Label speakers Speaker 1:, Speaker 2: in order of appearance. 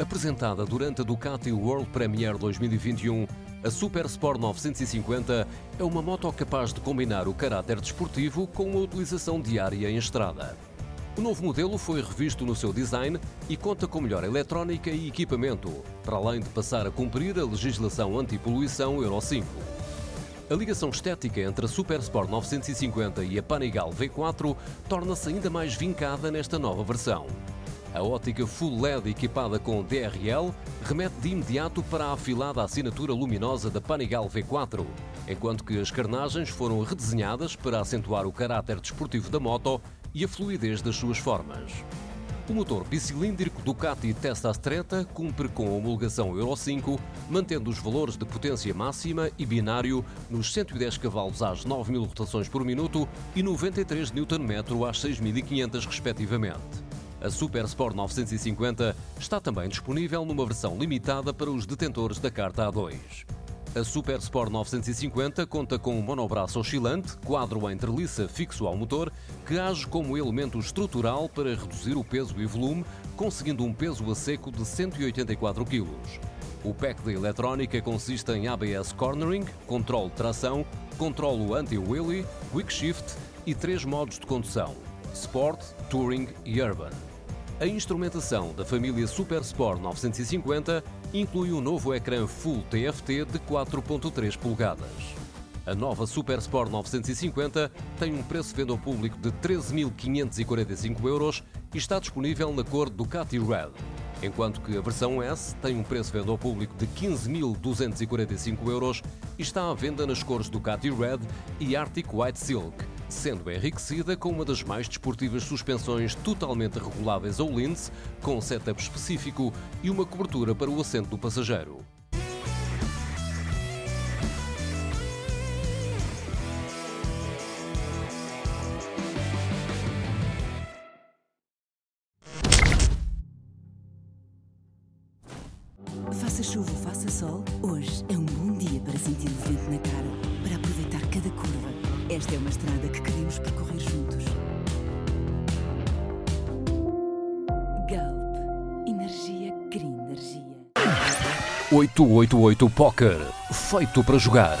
Speaker 1: Apresentada durante a Ducati World Premiere 2021, a Super Sport 950 é uma moto capaz de combinar o caráter desportivo com a utilização diária em estrada. O novo modelo foi revisto no seu design e conta com melhor eletrónica e equipamento, para além de passar a cumprir a legislação anti-poluição Euro 5. A ligação estética entre a Super Sport 950 e a Panigale V4 torna-se ainda mais vincada nesta nova versão. A ótica Full LED equipada com DRL remete de imediato para a afilada assinatura luminosa da Panigale V4, enquanto que as carnagens foram redesenhadas para acentuar o caráter desportivo da moto e a fluidez das suas formas. O motor bicilíndrico Ducati Testa Stretta cumpre com a homologação Euro 5, mantendo os valores de potência máxima e binário nos 110 cavalos às 9.000 rotações por minuto e 93 Nm às 6.500 respectivamente. A Super Sport 950 está também disponível numa versão limitada para os detentores da carta A2. A Super Sport 950 conta com um monobraço oscilante, quadro em treliça fixo ao motor, que age como elemento estrutural para reduzir o peso e volume, conseguindo um peso a seco de 184 kg. O pack de eletrónica consiste em ABS Cornering, controle de tração, controlo anti-wheelie, quick shift e três modos de condução: Sport, Touring e Urban. A instrumentação da família Super Sport 950 inclui um novo ecrã Full TFT de 4.3 polegadas. A nova Super Sport 950 tem um preço de venda ao público de 13.545 euros e está disponível na cor Ducati Red, enquanto que a versão S tem um preço de venda ao público de 15.245 euros e está à venda nas cores Ducati Red e Arctic White Silk sendo enriquecida com uma das mais desportivas suspensões totalmente reguláveis ao lince, com setup específico e uma cobertura para o assento do passageiro.
Speaker 2: Faça chuva faça sol, hoje é um bom dia para sentir Esta é uma estrada que queremos percorrer juntos. Galp. Energia cria energia.
Speaker 1: 888 Poker. Feito para jogar.